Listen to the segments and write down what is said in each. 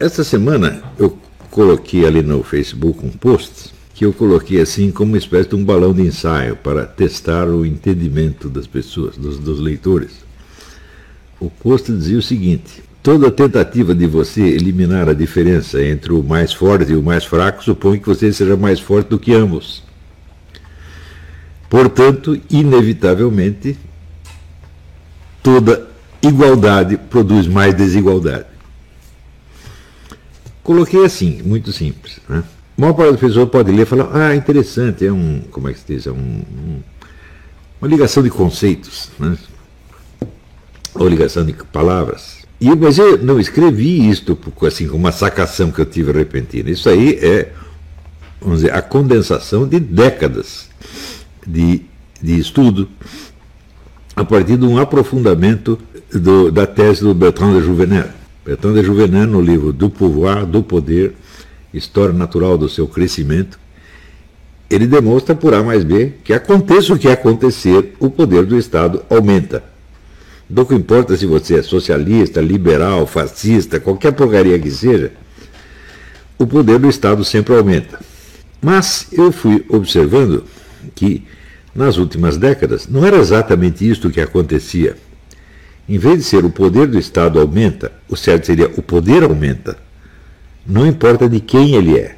Essa semana eu coloquei ali no Facebook um post que eu coloquei assim como uma espécie de um balão de ensaio para testar o entendimento das pessoas, dos, dos leitores. O post dizia o seguinte: toda tentativa de você eliminar a diferença entre o mais forte e o mais fraco supõe que você seja mais forte do que ambos. Portanto, inevitavelmente, toda igualdade produz mais desigualdade. Coloquei assim, muito simples. Né? A maior parte das pessoas pode ler e falar, ah, interessante, é um, como é que se diz, é um, um, uma ligação de conceitos, né? ou ligação de palavras. E, mas eu não escrevi isto assim, com uma sacação que eu tive repentina. Isso aí é, vamos dizer, a condensação de décadas de, de estudo a partir de um aprofundamento do, da tese do Bertrand de Jouvenel. Bertrand de Jouvenel, no livro Do Pouvoir, do Poder, História Natural do Seu Crescimento, ele demonstra por A mais B que aconteça o que acontecer, o poder do Estado aumenta. Não importa se você é socialista, liberal, fascista, qualquer porcaria que seja, o poder do Estado sempre aumenta. Mas eu fui observando que, nas últimas décadas, não era exatamente isto que acontecia. Em vez de ser o poder do Estado aumenta, o certo seria o poder aumenta. Não importa de quem ele é.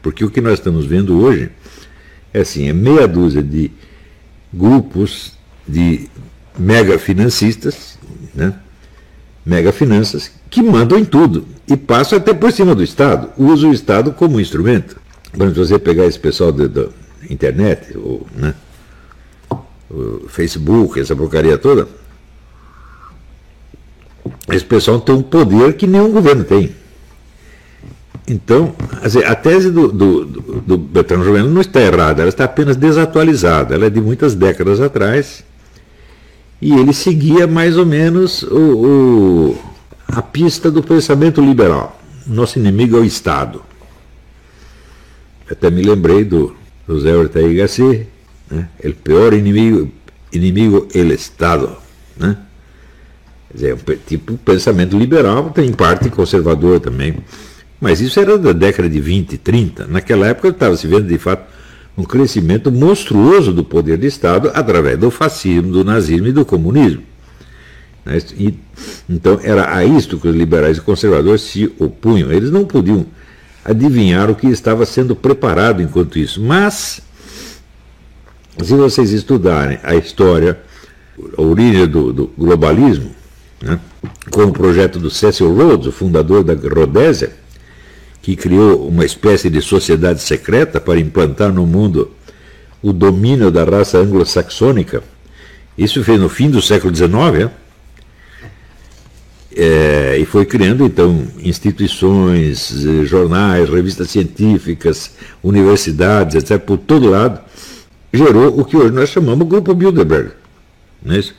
Porque o que nós estamos vendo hoje é assim, é meia dúzia de grupos de mega financistas, né? mega finanças, que mandam em tudo e passam até por cima do Estado, usam o Estado como instrumento. Quando você pegar esse pessoal da internet, o, né? o Facebook, essa porcaria toda, esse pessoal tem um poder que nenhum governo tem. Então, a tese do, do, do Bertrand Juvenal não está errada, ela está apenas desatualizada. Ela é de muitas décadas atrás e ele seguia mais ou menos o, o, a pista do pensamento liberal. Nosso inimigo é o Estado. Até me lembrei do José Ortega Gasset, né? o pior inimigo, inimigo é o Estado. Né? Dizer, tipo pensamento liberal, tem parte conservador também. Mas isso era da década de 20, 30. Naquela época estava se vendo de fato um crescimento monstruoso do poder do Estado através do fascismo, do nazismo e do comunismo. Né? Então era a isto que os liberais e conservadores se opunham. Eles não podiam adivinhar o que estava sendo preparado enquanto isso. Mas, se vocês estudarem a história, a origem do, do globalismo, né? com o projeto do Cecil Rhodes, o fundador da Rodésia, que criou uma espécie de sociedade secreta para implantar no mundo o domínio da raça anglo-saxônica. Isso fez no fim do século XIX, é? É, e foi criando então instituições, eh, jornais, revistas científicas, universidades, etc., por todo lado, gerou o que hoje nós chamamos Grupo Bilderberg. Não é isso?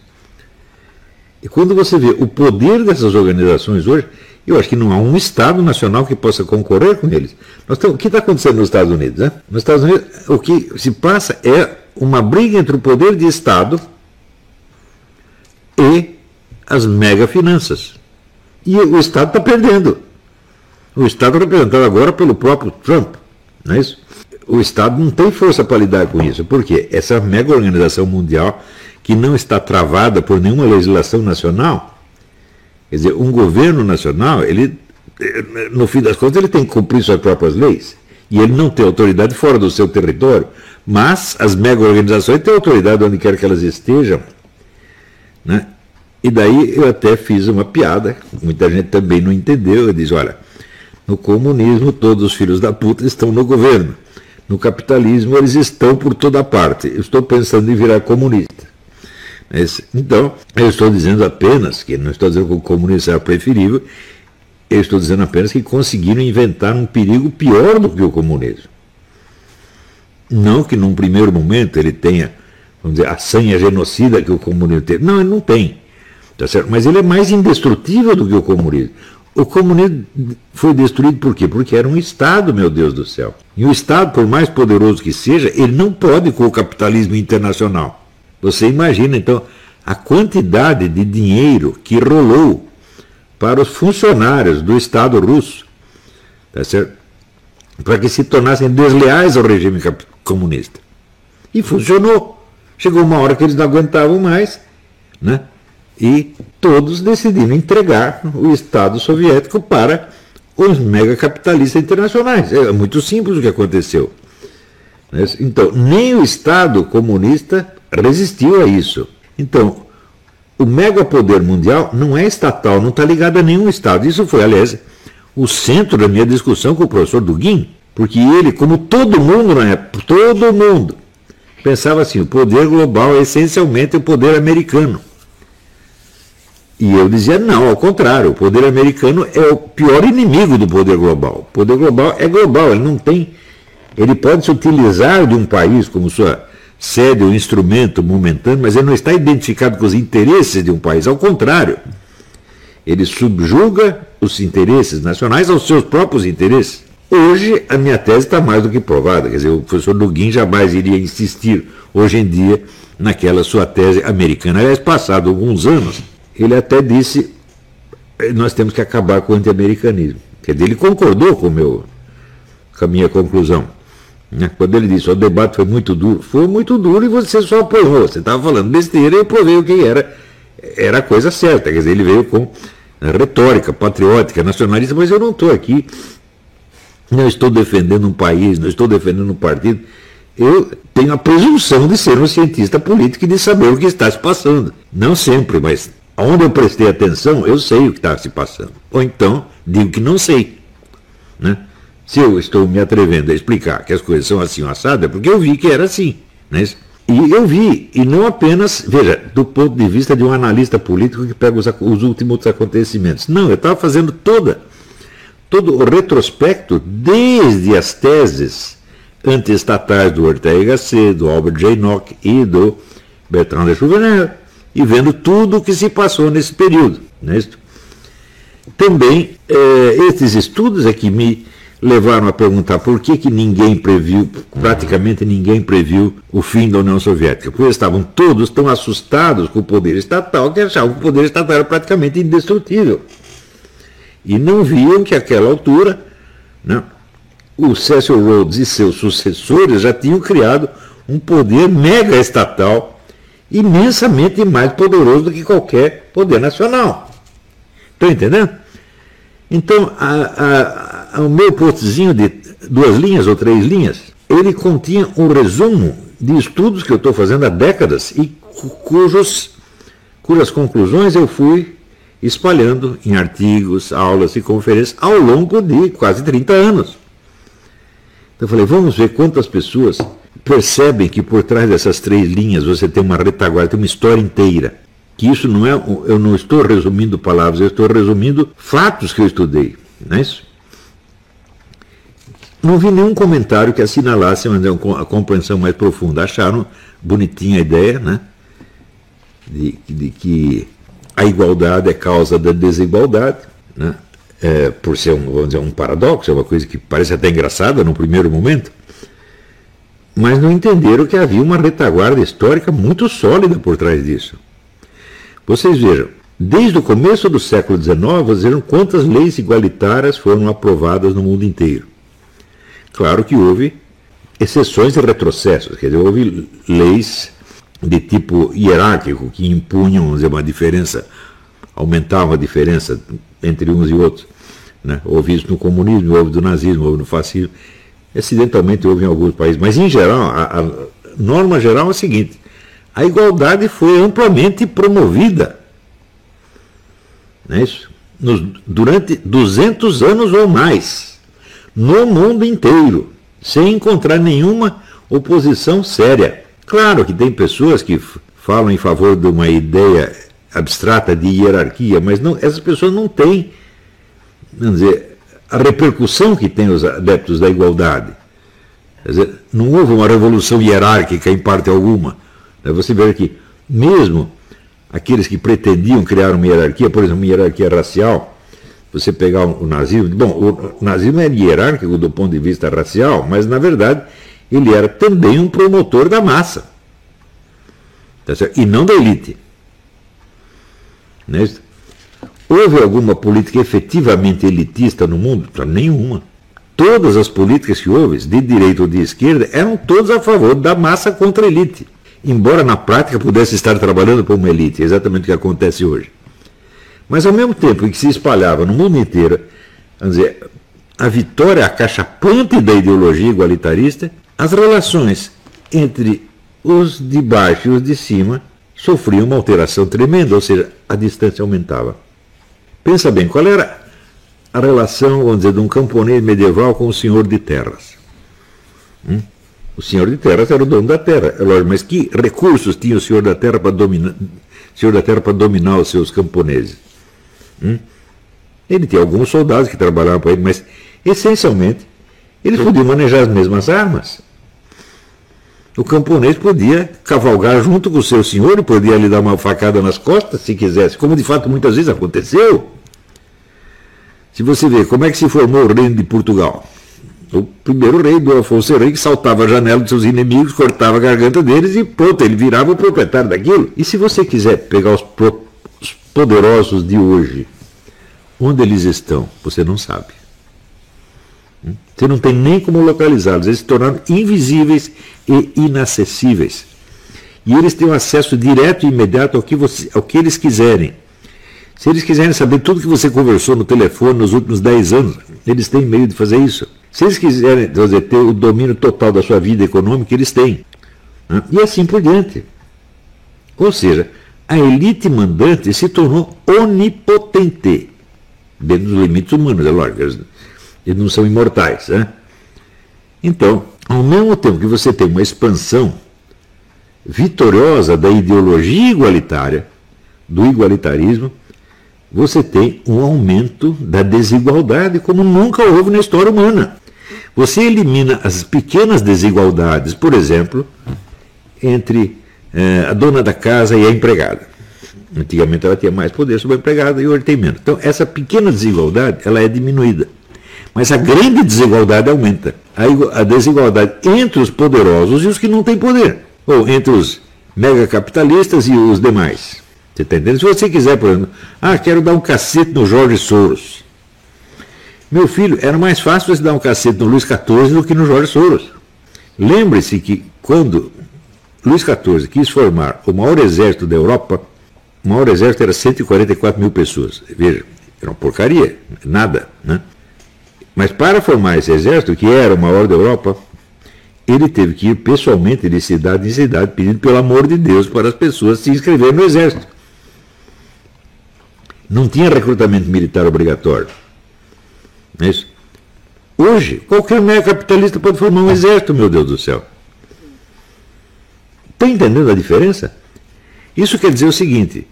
E quando você vê o poder dessas organizações hoje, eu acho que não há um Estado nacional que possa concorrer com eles. Temos, o que está acontecendo nos Estados Unidos? Né? Nos Estados Unidos, o que se passa é uma briga entre o poder de Estado e as megafinanças. E o Estado está perdendo. O Estado representado agora pelo próprio Trump. Não é isso? O Estado não tem força para lidar com isso. Por quê? Essa mega organização mundial que não está travada por nenhuma legislação nacional Quer dizer, um governo nacional, ele, no fim das contas, ele tem que cumprir suas próprias leis. E ele não tem autoridade fora do seu território. Mas as mega-organizações têm autoridade onde quer que elas estejam. Né? E daí eu até fiz uma piada, muita gente também não entendeu. Eu disse: olha, no comunismo todos os filhos da puta estão no governo. No capitalismo eles estão por toda parte. Eu estou pensando em virar comunista. Então, eu estou dizendo apenas, que não estou dizendo que o comunismo é preferível, eu estou dizendo apenas que conseguiram inventar um perigo pior do que o comunismo. Não que num primeiro momento ele tenha, vamos dizer, a sanha genocida que o comunismo teve. Não, ele não tem. Tá certo? Mas ele é mais indestrutível do que o comunismo. O comunismo foi destruído por quê? Porque era um Estado, meu Deus do céu. E o Estado, por mais poderoso que seja, ele não pode com o capitalismo internacional. Você imagina, então, a quantidade de dinheiro que rolou para os funcionários do Estado russo tá para que se tornassem desleais ao regime comunista. E funcionou. Chegou uma hora que eles não aguentavam mais, né? e todos decidiram entregar o Estado soviético para os megacapitalistas internacionais. É muito simples o que aconteceu. Né? Então, nem o Estado comunista resistiu a isso. Então, o megapoder mundial não é estatal, não está ligado a nenhum Estado. Isso foi, aliás, o centro da minha discussão com o professor Duguin, porque ele, como todo mundo na época, todo mundo, pensava assim: o poder global é essencialmente o poder americano. E eu dizia: não, ao contrário, o poder americano é o pior inimigo do poder global. O poder global é global, ele não tem. Ele pode se utilizar de um país como sua sede ou instrumento momentâneo, mas ele não está identificado com os interesses de um país, ao contrário. Ele subjuga os interesses nacionais aos seus próprios interesses. Hoje, a minha tese está mais do que provada. Quer dizer, o professor Duguin jamais iria insistir, hoje em dia, naquela sua tese americana. Aliás, passado alguns anos, ele até disse nós temos que acabar com o anti-americanismo. Quer dizer, ele concordou com, meu, com a minha conclusão. Né? Quando ele disse o debate foi muito duro, foi muito duro e você só apoiou. Você estava falando besteira e eu provei o que era. Era a coisa certa. Quer dizer, ele veio com retórica patriótica, nacionalista, mas eu não estou aqui, não estou defendendo um país, não estou defendendo um partido. Eu tenho a presunção de ser um cientista político e de saber o que está se passando. Não sempre, mas onde eu prestei atenção, eu sei o que está se passando. Ou então, digo que não sei. Né? Se eu estou me atrevendo a explicar que as coisas são assim assadas, é porque eu vi que era assim. Né? E eu vi, e não apenas, veja, do ponto de vista de um analista político que pega os, os últimos acontecimentos. Não, eu estava fazendo toda, todo o retrospecto, desde as teses anti-estatais do Ortega Gasset, do Albert J. Nock e do Bertrand de Jouvenel, e vendo tudo o que se passou nesse período. Né? Também, eh, esses estudos é que me levaram a perguntar por que, que ninguém previu, praticamente ninguém previu o fim da União Soviética. Porque estavam todos tão assustados com o poder estatal que achavam que o poder estatal era praticamente indestrutível. E não viam que àquela altura né, o Cecil Rhodes e seus sucessores já tinham criado um poder mega estatal imensamente mais poderoso do que qualquer poder nacional. Estão entendendo? Então, a, a, o meu postzinho de duas linhas ou três linhas, ele continha um resumo de estudos que eu estou fazendo há décadas e cujos, cujas conclusões eu fui espalhando em artigos, aulas e conferências ao longo de quase 30 anos. Então eu falei, vamos ver quantas pessoas percebem que por trás dessas três linhas você tem uma retaguarda, tem uma história inteira que isso não é, eu não estou resumindo palavras, eu estou resumindo fatos que eu estudei, não é isso? Não vi nenhum comentário que assinalasse a compreensão mais profunda. Acharam bonitinha a ideia, né? De, de que a igualdade é causa da desigualdade, né? É, por ser um, vamos dizer, um paradoxo, é uma coisa que parece até engraçada no primeiro momento, mas não entenderam que havia uma retaguarda histórica muito sólida por trás disso. Vocês vejam, desde o começo do século XIX, vejam quantas leis igualitárias foram aprovadas no mundo inteiro. Claro que houve exceções e retrocessos, quer dizer, houve leis de tipo hierárquico que impunham dizer, uma diferença, aumentavam a diferença entre uns e outros. Né? Houve isso no comunismo, houve no nazismo, houve no fascismo. Acidentalmente houve em alguns países, mas em geral, a, a norma geral é a seguinte: a igualdade foi amplamente promovida. Não é isso? Nos, durante 200 anos ou mais, no mundo inteiro, sem encontrar nenhuma oposição séria. Claro que tem pessoas que falam em favor de uma ideia abstrata de hierarquia, mas não, essas pessoas não têm, vamos dizer, a repercussão que têm os adeptos da igualdade. Quer dizer, não houve uma revolução hierárquica em parte alguma. Você vê que, mesmo aqueles que pretendiam criar uma hierarquia, por exemplo, uma hierarquia racial, você pegar o nazismo, bom, o nazismo era hierárquico do ponto de vista racial, mas na verdade ele era também um promotor da massa. Tá e não da elite. Né? Houve alguma política efetivamente elitista no mundo? Nenhuma. todas as políticas que houve, de direita ou de esquerda, eram todas a favor da massa contra a elite. Embora na prática pudesse estar trabalhando para uma elite, exatamente o que acontece hoje. Mas ao mesmo tempo em que se espalhava no mundo inteiro, vamos dizer, a vitória acachapante da ideologia igualitarista, as relações entre os de baixo e os de cima sofriam uma alteração tremenda, ou seja, a distância aumentava. Pensa bem, qual era a relação, vamos dizer, de um camponês medieval com o senhor de terras? Hum? O senhor de terras era o dono da terra, é lógico, mas que recursos tinha o senhor da terra para dominar, senhor da terra para dominar os seus camponeses? Hum? Ele tinha alguns soldados que trabalhavam para ele, mas essencialmente eles podiam manejar as mesmas armas. O camponês podia cavalgar junto com o seu senhor e podia lhe dar uma facada nas costas se quisesse, como de fato muitas vezes aconteceu. Se você vê como é que se formou o reino de Portugal. O primeiro rei, do Afonso Rei, que saltava a janela dos seus inimigos, cortava a garganta deles e pronto, ele virava o proprietário daquilo. E se você quiser pegar os, os poderosos de hoje, onde eles estão, você não sabe. Você não tem nem como localizá-los. Eles se tornaram invisíveis e inacessíveis. E eles têm acesso direto e imediato ao que, você, ao que eles quiserem. Se eles quiserem saber tudo que você conversou no telefone nos últimos 10 anos, eles têm meio de fazer isso. Se eles quiserem dizer, ter o domínio total da sua vida econômica, eles têm. Né? E assim por diante. Ou seja, a elite mandante se tornou onipotente, dentro dos limites humanos, é lógico eles não são imortais. Né? Então, ao mesmo tempo que você tem uma expansão vitoriosa da ideologia igualitária, do igualitarismo, você tem um aumento da desigualdade como nunca houve na história humana. Você elimina as pequenas desigualdades, por exemplo, entre eh, a dona da casa e a empregada. Antigamente ela tinha mais poder sobre a empregada e hoje tem menos. Então, essa pequena desigualdade ela é diminuída. Mas a grande desigualdade aumenta. A desigualdade entre os poderosos e os que não têm poder. Ou entre os megacapitalistas e os demais. Você está entendendo? Se você quiser, por exemplo, ah, quero dar um cacete no Jorge Soros. Meu filho, era mais fácil você dar um cacete no Luiz XIV do que no Jorge Soros. Lembre-se que quando Luiz XIV quis formar o maior exército da Europa, o maior exército era 144 mil pessoas. Veja, era uma porcaria, nada. Né? Mas para formar esse exército, que era o maior da Europa, ele teve que ir pessoalmente de cidade em cidade, pedindo pelo amor de Deus para as pessoas se inscreverem no exército. Não tinha recrutamento militar obrigatório. Não é isso? Hoje, qualquer mega capitalista pode formar um exército, meu Deus do céu. Está entendendo a diferença? Isso quer dizer o seguinte: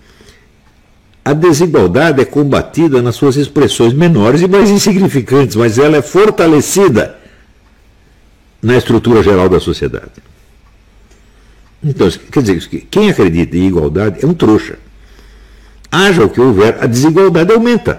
a desigualdade é combatida nas suas expressões menores e mais insignificantes, mas ela é fortalecida na estrutura geral da sociedade. Então, quer dizer, quem acredita em igualdade é um trouxa. Haja o que houver, a desigualdade aumenta.